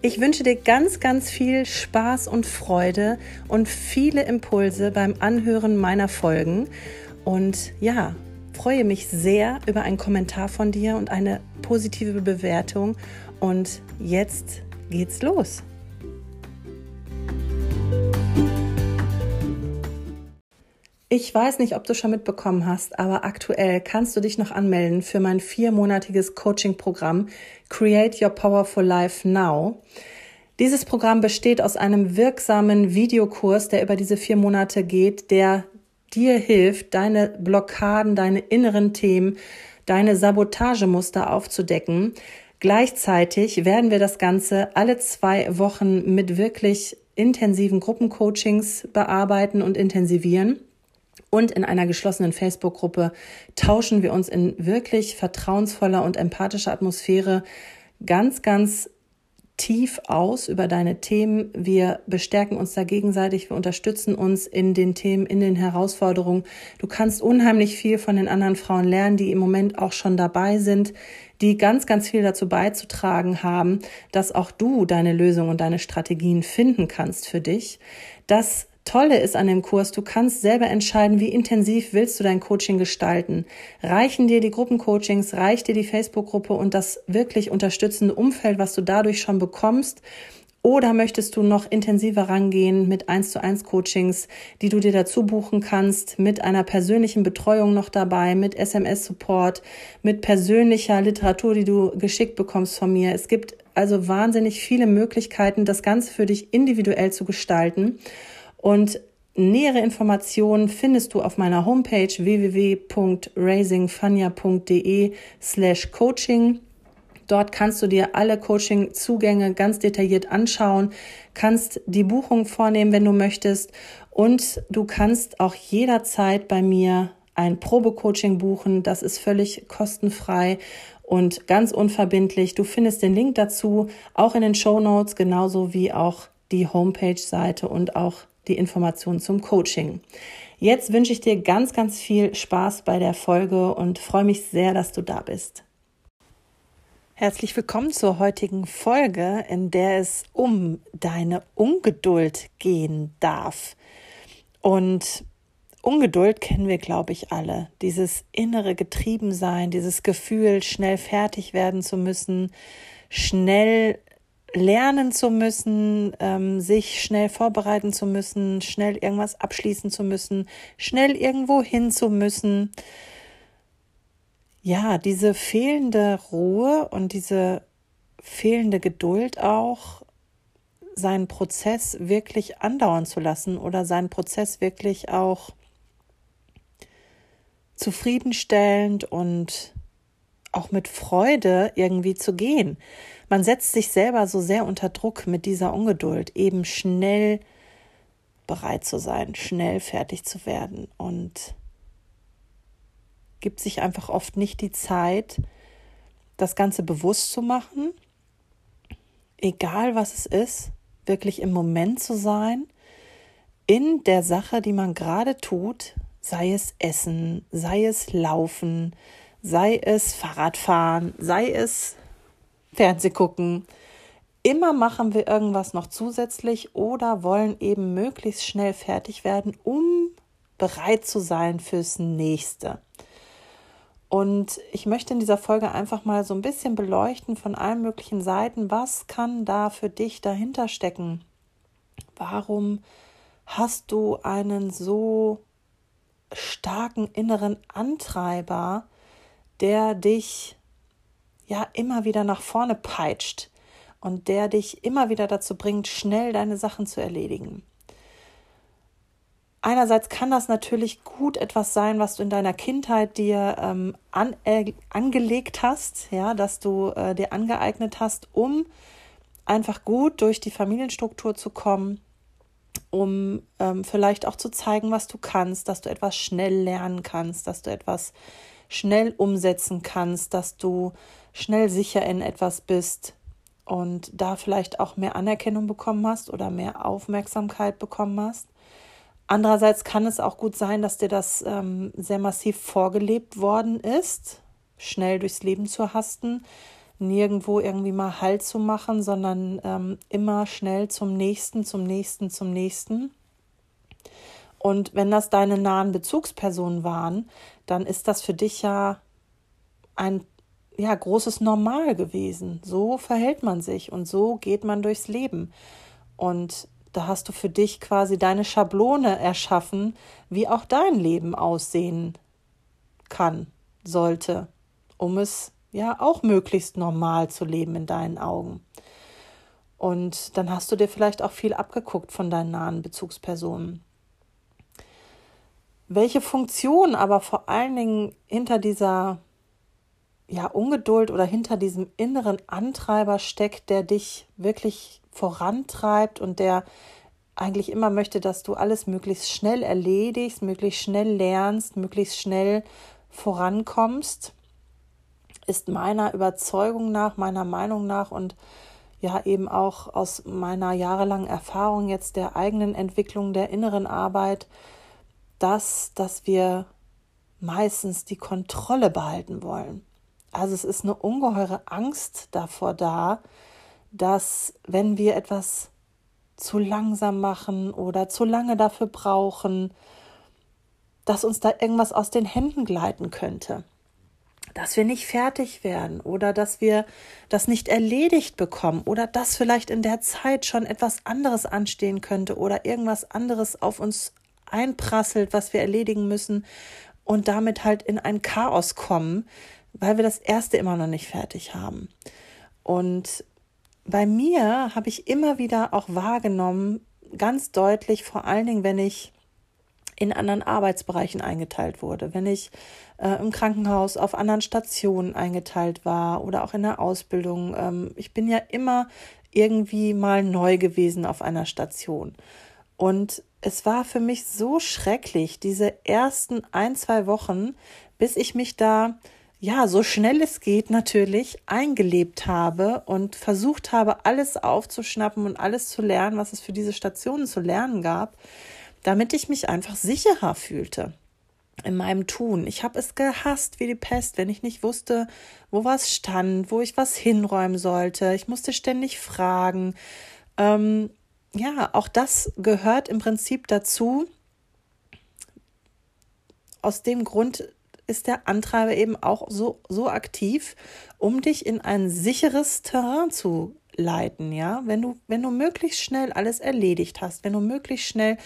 Ich wünsche dir ganz, ganz viel Spaß und Freude und viele Impulse beim Anhören meiner Folgen. Und ja, freue mich sehr über einen Kommentar von dir und eine positive Bewertung. Und jetzt geht's los. Ich weiß nicht, ob du schon mitbekommen hast, aber aktuell kannst du dich noch anmelden für mein viermonatiges Coaching-Programm Create Your Powerful Life Now. Dieses Programm besteht aus einem wirksamen Videokurs, der über diese vier Monate geht, der dir hilft, deine Blockaden, deine inneren Themen, deine Sabotagemuster aufzudecken. Gleichzeitig werden wir das Ganze alle zwei Wochen mit wirklich intensiven Gruppencoachings bearbeiten und intensivieren. Und in einer geschlossenen Facebook-Gruppe tauschen wir uns in wirklich vertrauensvoller und empathischer Atmosphäre ganz, ganz tief aus über deine Themen. Wir bestärken uns da gegenseitig, wir unterstützen uns in den Themen, in den Herausforderungen. Du kannst unheimlich viel von den anderen Frauen lernen, die im Moment auch schon dabei sind, die ganz, ganz viel dazu beizutragen haben, dass auch du deine Lösungen und deine Strategien finden kannst für dich. Das Tolle ist an dem Kurs, du kannst selber entscheiden, wie intensiv willst du dein Coaching gestalten. Reichen dir die Gruppencoachings, reicht dir die Facebook-Gruppe und das wirklich unterstützende Umfeld, was du dadurch schon bekommst? Oder möchtest du noch intensiver rangehen mit 1 zu 1 Coachings, die du dir dazu buchen kannst, mit einer persönlichen Betreuung noch dabei, mit SMS-Support, mit persönlicher Literatur, die du geschickt bekommst von mir. Es gibt also wahnsinnig viele Möglichkeiten, das Ganze für dich individuell zu gestalten. Und nähere Informationen findest du auf meiner Homepage www.raisingfania.de slash coaching. Dort kannst du dir alle Coaching-Zugänge ganz detailliert anschauen, kannst die Buchung vornehmen, wenn du möchtest und du kannst auch jederzeit bei mir ein Probecoaching buchen. Das ist völlig kostenfrei und ganz unverbindlich. Du findest den Link dazu auch in den Show Notes, genauso wie auch die Homepage-Seite und auch die Informationen zum Coaching. Jetzt wünsche ich dir ganz, ganz viel Spaß bei der Folge und freue mich sehr, dass du da bist. Herzlich willkommen zur heutigen Folge, in der es um deine Ungeduld gehen darf. Und Ungeduld kennen wir, glaube ich, alle. Dieses innere Getriebensein, dieses Gefühl, schnell fertig werden zu müssen, schnell lernen zu müssen, ähm, sich schnell vorbereiten zu müssen, schnell irgendwas abschließen zu müssen, schnell irgendwo hin zu müssen. Ja, diese fehlende Ruhe und diese fehlende Geduld auch, seinen Prozess wirklich andauern zu lassen oder seinen Prozess wirklich auch zufriedenstellend und auch mit Freude irgendwie zu gehen. Man setzt sich selber so sehr unter Druck mit dieser Ungeduld, eben schnell bereit zu sein, schnell fertig zu werden und gibt sich einfach oft nicht die Zeit, das Ganze bewusst zu machen, egal was es ist, wirklich im Moment zu sein, in der Sache, die man gerade tut, sei es Essen, sei es Laufen, sei es Fahrradfahren, sei es Fernseh gucken. Immer machen wir irgendwas noch zusätzlich oder wollen eben möglichst schnell fertig werden, um bereit zu sein fürs nächste. Und ich möchte in dieser Folge einfach mal so ein bisschen beleuchten von allen möglichen Seiten, was kann da für dich dahinter stecken? Warum hast du einen so starken inneren Antreiber, der dich ja immer wieder nach vorne peitscht und der dich immer wieder dazu bringt, schnell deine Sachen zu erledigen. Einerseits kann das natürlich gut etwas sein, was du in deiner Kindheit dir ähm, an, äh, angelegt hast, ja, dass du äh, dir angeeignet hast, um einfach gut durch die Familienstruktur zu kommen, um ähm, vielleicht auch zu zeigen, was du kannst, dass du etwas schnell lernen kannst, dass du etwas schnell umsetzen kannst, dass du schnell sicher in etwas bist und da vielleicht auch mehr Anerkennung bekommen hast oder mehr Aufmerksamkeit bekommen hast. Andererseits kann es auch gut sein, dass dir das ähm, sehr massiv vorgelebt worden ist, schnell durchs Leben zu hasten, nirgendwo irgendwie mal Halt zu machen, sondern ähm, immer schnell zum nächsten, zum nächsten, zum nächsten. Und wenn das deine nahen Bezugspersonen waren, dann ist das für dich ja ein ja, großes Normal gewesen. So verhält man sich und so geht man durchs Leben. Und da hast du für dich quasi deine Schablone erschaffen, wie auch dein Leben aussehen kann, sollte, um es ja auch möglichst normal zu leben in deinen Augen. Und dann hast du dir vielleicht auch viel abgeguckt von deinen nahen Bezugspersonen. Welche Funktion aber vor allen Dingen hinter dieser ja, Ungeduld oder hinter diesem inneren Antreiber steckt, der dich wirklich vorantreibt und der eigentlich immer möchte, dass du alles möglichst schnell erledigst, möglichst schnell lernst, möglichst schnell vorankommst, ist meiner Überzeugung nach, meiner Meinung nach und ja eben auch aus meiner jahrelangen Erfahrung jetzt der eigenen Entwicklung der inneren Arbeit, das, dass wir meistens die Kontrolle behalten wollen. Also es ist eine ungeheure Angst davor da, dass wenn wir etwas zu langsam machen oder zu lange dafür brauchen, dass uns da irgendwas aus den Händen gleiten könnte. Dass wir nicht fertig werden oder dass wir das nicht erledigt bekommen oder dass vielleicht in der Zeit schon etwas anderes anstehen könnte oder irgendwas anderes auf uns einprasselt, was wir erledigen müssen und damit halt in ein Chaos kommen, weil wir das erste immer noch nicht fertig haben. Und bei mir habe ich immer wieder auch wahrgenommen, ganz deutlich, vor allen Dingen, wenn ich in anderen Arbeitsbereichen eingeteilt wurde, wenn ich äh, im Krankenhaus auf anderen Stationen eingeteilt war oder auch in der Ausbildung. Ähm, ich bin ja immer irgendwie mal neu gewesen auf einer Station. Und es war für mich so schrecklich, diese ersten ein, zwei Wochen, bis ich mich da ja, so schnell es geht natürlich eingelebt habe und versucht habe, alles aufzuschnappen und alles zu lernen, was es für diese Stationen zu lernen gab, damit ich mich einfach sicherer fühlte in meinem Tun. Ich habe es gehasst wie die Pest, wenn ich nicht wusste, wo was stand, wo ich was hinräumen sollte. Ich musste ständig fragen. Ähm, ja, auch das gehört im Prinzip dazu. Aus dem Grund ist der Antreiber eben auch so, so aktiv, um dich in ein sicheres Terrain zu leiten, ja. Wenn du, wenn du möglichst schnell alles erledigt hast, wenn du möglichst schnell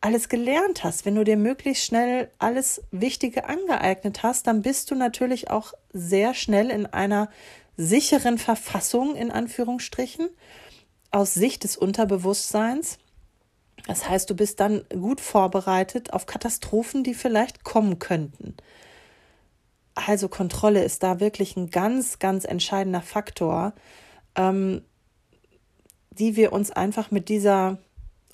alles gelernt hast, wenn du dir möglichst schnell alles Wichtige angeeignet hast, dann bist du natürlich auch sehr schnell in einer sicheren Verfassung, in Anführungsstrichen, aus Sicht des Unterbewusstseins. Das heißt, du bist dann gut vorbereitet auf Katastrophen, die vielleicht kommen könnten. Also Kontrolle ist da wirklich ein ganz, ganz entscheidender Faktor, ähm, die wir uns einfach mit dieser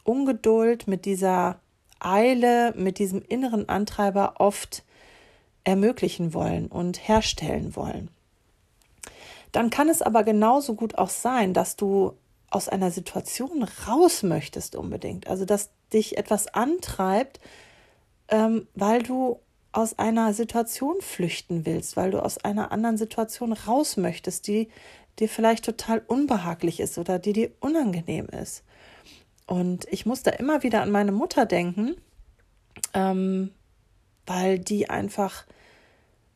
Ungeduld, mit dieser Eile, mit diesem inneren Antreiber oft ermöglichen wollen und herstellen wollen. Dann kann es aber genauso gut auch sein, dass du aus einer Situation raus möchtest unbedingt. Also dass dich etwas antreibt, ähm, weil du aus einer Situation flüchten willst, weil du aus einer anderen Situation raus möchtest, die dir vielleicht total unbehaglich ist oder die dir unangenehm ist. Und ich muss da immer wieder an meine Mutter denken, ähm, weil die einfach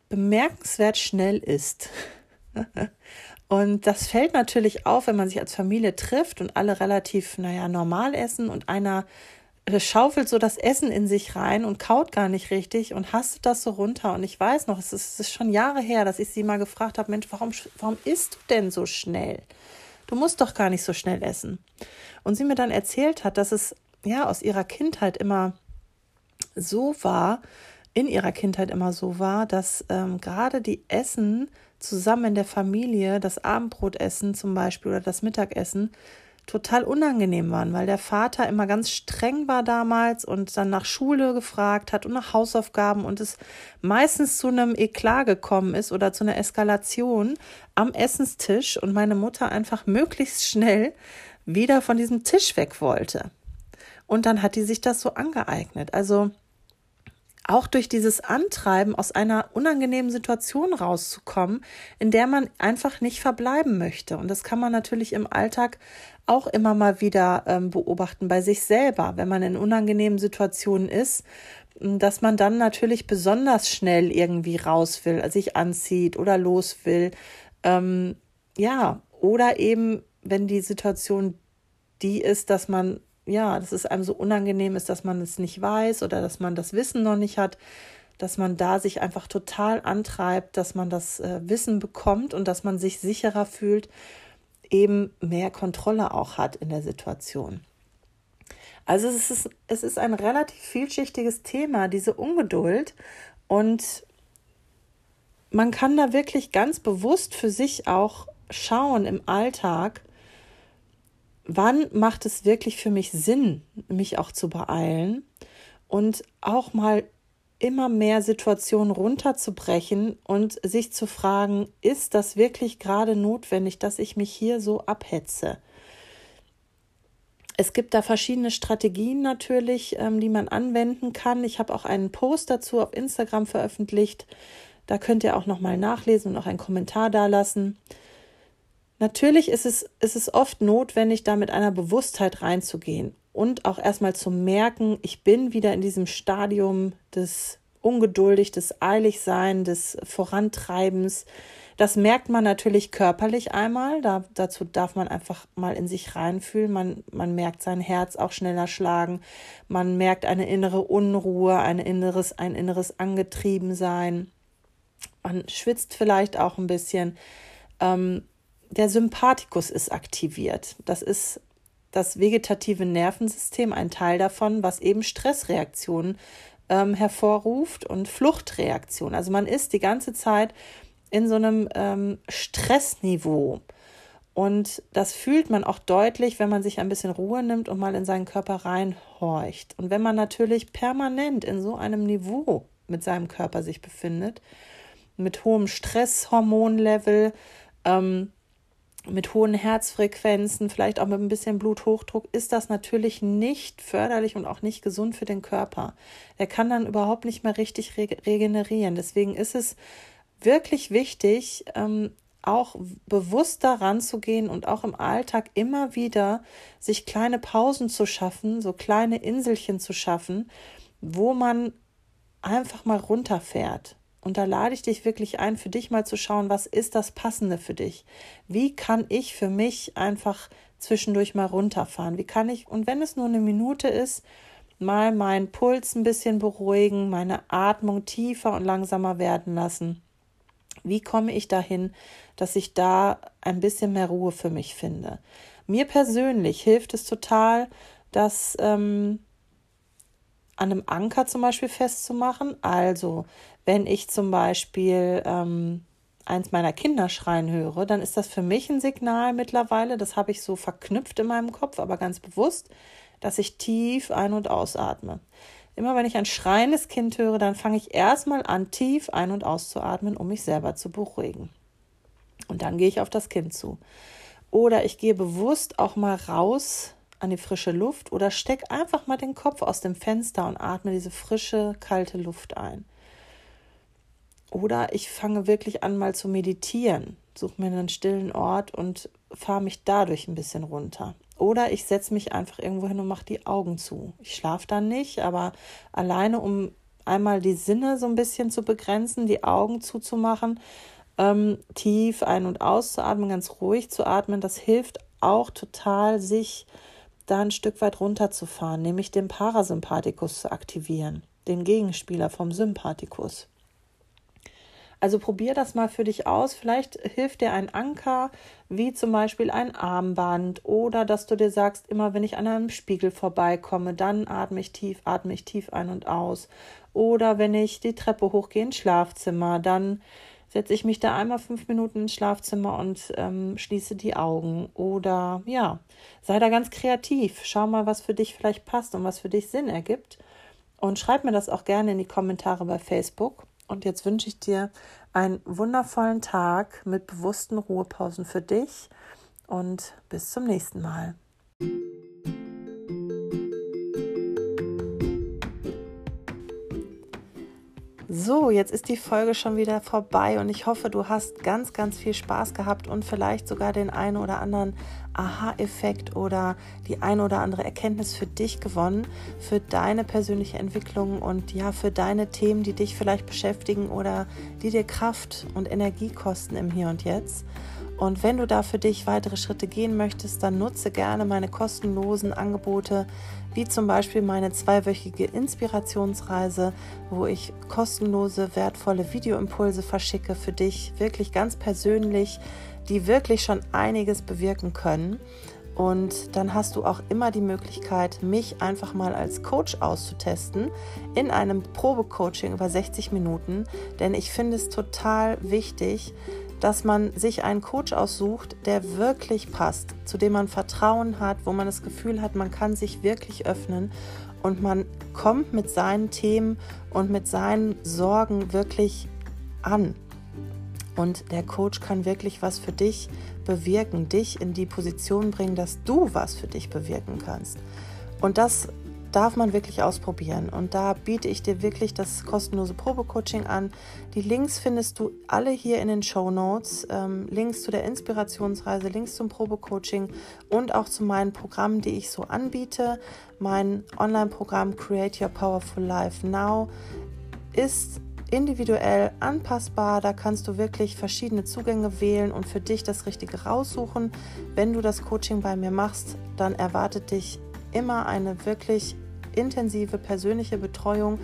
bemerkenswert schnell ist. und das fällt natürlich auf, wenn man sich als Familie trifft und alle relativ, naja, normal essen und einer schaufelt so das Essen in sich rein und kaut gar nicht richtig und hastet das so runter. Und ich weiß noch, es ist, es ist schon Jahre her, dass ich sie mal gefragt habe, Mensch, warum, warum isst du denn so schnell? Du musst doch gar nicht so schnell essen. Und sie mir dann erzählt hat, dass es ja aus ihrer Kindheit immer so war, in ihrer Kindheit immer so war, dass ähm, gerade die Essen zusammen in der Familie, das Abendbrotessen zum Beispiel oder das Mittagessen, total unangenehm waren, weil der Vater immer ganz streng war damals und dann nach Schule gefragt hat und nach Hausaufgaben und es meistens zu einem Eklat gekommen ist oder zu einer Eskalation am Essenstisch und meine Mutter einfach möglichst schnell wieder von diesem Tisch weg wollte. Und dann hat die sich das so angeeignet. Also auch durch dieses Antreiben aus einer unangenehmen Situation rauszukommen, in der man einfach nicht verbleiben möchte. Und das kann man natürlich im Alltag auch immer mal wieder ähm, beobachten bei sich selber, wenn man in unangenehmen Situationen ist, dass man dann natürlich besonders schnell irgendwie raus will, sich anzieht oder los will. Ähm, ja, oder eben, wenn die Situation die ist, dass man ja, dass es einem so unangenehm ist, dass man es nicht weiß oder dass man das Wissen noch nicht hat, dass man da sich einfach total antreibt, dass man das äh, Wissen bekommt und dass man sich sicherer fühlt, eben mehr Kontrolle auch hat in der Situation. Also es ist, es ist ein relativ vielschichtiges Thema, diese Ungeduld. Und man kann da wirklich ganz bewusst für sich auch schauen im Alltag, wann macht es wirklich für mich Sinn, mich auch zu beeilen und auch mal immer mehr Situationen runterzubrechen und sich zu fragen, ist das wirklich gerade notwendig, dass ich mich hier so abhetze? Es gibt da verschiedene Strategien natürlich, ähm, die man anwenden kann. Ich habe auch einen Post dazu auf Instagram veröffentlicht. Da könnt ihr auch nochmal nachlesen und auch einen Kommentar dalassen. Natürlich ist es, ist es oft notwendig, da mit einer Bewusstheit reinzugehen und auch erstmal zu merken, ich bin wieder in diesem Stadium des ungeduldig, des Eiligsein, des Vorantreibens. Das merkt man natürlich körperlich einmal. Da, dazu darf man einfach mal in sich reinfühlen. Man, man merkt sein Herz auch schneller schlagen. Man merkt eine innere Unruhe, ein inneres, ein inneres Angetriebensein. Man schwitzt vielleicht auch ein bisschen. Ähm, der Sympathikus ist aktiviert. Das ist das vegetative Nervensystem, ein Teil davon, was eben Stressreaktionen ähm, hervorruft und Fluchtreaktionen. Also man ist die ganze Zeit in so einem ähm, Stressniveau. Und das fühlt man auch deutlich, wenn man sich ein bisschen Ruhe nimmt und mal in seinen Körper reinhorcht. Und wenn man natürlich permanent in so einem Niveau mit seinem Körper sich befindet, mit hohem Stresshormonlevel, ähm, mit hohen Herzfrequenzen, vielleicht auch mit ein bisschen Bluthochdruck, ist das natürlich nicht förderlich und auch nicht gesund für den Körper. Er kann dann überhaupt nicht mehr richtig regenerieren. Deswegen ist es wirklich wichtig, ähm, auch bewusst daran zu gehen und auch im Alltag immer wieder sich kleine Pausen zu schaffen, so kleine Inselchen zu schaffen, wo man einfach mal runterfährt und da lade ich dich wirklich ein, für dich mal zu schauen, was ist das Passende für dich? Wie kann ich für mich einfach zwischendurch mal runterfahren? Wie kann ich, und wenn es nur eine Minute ist, mal meinen Puls ein bisschen beruhigen, meine Atmung tiefer und langsamer werden lassen? Wie komme ich dahin, dass ich da ein bisschen mehr Ruhe für mich finde? Mir persönlich hilft es total, dass ähm, an einem Anker zum Beispiel festzumachen. Also wenn ich zum Beispiel ähm, eins meiner Kinder schreien höre, dann ist das für mich ein Signal mittlerweile, das habe ich so verknüpft in meinem Kopf, aber ganz bewusst, dass ich tief ein- und ausatme. Immer wenn ich ein schreiendes Kind höre, dann fange ich erstmal an, tief ein- und auszuatmen, um mich selber zu beruhigen. Und dann gehe ich auf das Kind zu. Oder ich gehe bewusst auch mal raus an die frische Luft oder steck einfach mal den Kopf aus dem Fenster und atme diese frische, kalte Luft ein. Oder ich fange wirklich an, mal zu meditieren, suche mir einen stillen Ort und fahre mich dadurch ein bisschen runter. Oder ich setze mich einfach irgendwo hin und mache die Augen zu. Ich schlafe dann nicht, aber alleine, um einmal die Sinne so ein bisschen zu begrenzen, die Augen zuzumachen, ähm, tief ein- und auszuatmen, ganz ruhig zu atmen, das hilft auch total, sich da ein Stück weit runterzufahren, nämlich den Parasympathikus zu aktivieren, den Gegenspieler vom Sympathikus. Also probier das mal für dich aus. Vielleicht hilft dir ein Anker, wie zum Beispiel ein Armband oder dass du dir sagst, immer wenn ich an einem Spiegel vorbeikomme, dann atme ich tief, atme ich tief ein und aus. Oder wenn ich die Treppe hochgehe ins Schlafzimmer, dann setze ich mich da einmal fünf Minuten ins Schlafzimmer und ähm, schließe die Augen. Oder ja, sei da ganz kreativ. Schau mal, was für dich vielleicht passt und was für dich Sinn ergibt. Und schreib mir das auch gerne in die Kommentare bei Facebook. Und jetzt wünsche ich dir einen wundervollen Tag mit bewussten Ruhepausen für dich und bis zum nächsten Mal. So, jetzt ist die Folge schon wieder vorbei und ich hoffe, du hast ganz, ganz viel Spaß gehabt und vielleicht sogar den einen oder anderen Aha-Effekt oder die eine oder andere Erkenntnis für dich gewonnen, für deine persönliche Entwicklung und ja, für deine Themen, die dich vielleicht beschäftigen oder die dir Kraft und Energie kosten im Hier und Jetzt. Und wenn du da für dich weitere Schritte gehen möchtest, dann nutze gerne meine kostenlosen Angebote, wie zum Beispiel meine zweiwöchige Inspirationsreise, wo ich kostenlose, wertvolle Videoimpulse verschicke für dich, wirklich ganz persönlich, die wirklich schon einiges bewirken können. Und dann hast du auch immer die Möglichkeit, mich einfach mal als Coach auszutesten in einem Probecoaching über 60 Minuten. Denn ich finde es total wichtig, dass man sich einen Coach aussucht, der wirklich passt, zu dem man Vertrauen hat, wo man das Gefühl hat, man kann sich wirklich öffnen und man kommt mit seinen Themen und mit seinen Sorgen wirklich an. Und der Coach kann wirklich was für dich bewirken, dich in die Position bringen, dass du was für dich bewirken kannst. Und das darf man wirklich ausprobieren. Und da biete ich dir wirklich das kostenlose Probecoaching an. Die Links findest du alle hier in den Show Notes. Ähm, Links zu der Inspirationsreise, Links zum Probecoaching und auch zu meinen Programmen, die ich so anbiete. Mein Online-Programm Create Your Powerful Life Now ist individuell anpassbar. Da kannst du wirklich verschiedene Zugänge wählen und für dich das Richtige raussuchen. Wenn du das Coaching bei mir machst, dann erwartet dich immer eine wirklich intensive persönliche Betreuung.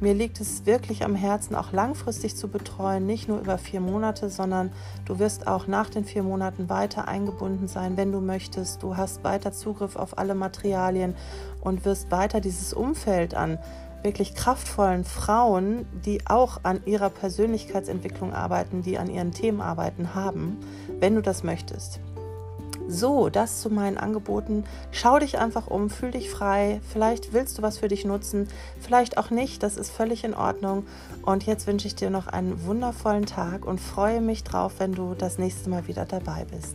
Mir liegt es wirklich am Herzen, auch langfristig zu betreuen, nicht nur über vier Monate, sondern du wirst auch nach den vier Monaten weiter eingebunden sein, wenn du möchtest. Du hast weiter Zugriff auf alle Materialien und wirst weiter dieses Umfeld an wirklich kraftvollen Frauen, die auch an ihrer Persönlichkeitsentwicklung arbeiten, die an ihren Themen arbeiten haben, wenn du das möchtest. So, das zu meinen Angeboten. Schau dich einfach um, fühl dich frei. Vielleicht willst du was für dich nutzen, vielleicht auch nicht. Das ist völlig in Ordnung. Und jetzt wünsche ich dir noch einen wundervollen Tag und freue mich drauf, wenn du das nächste Mal wieder dabei bist.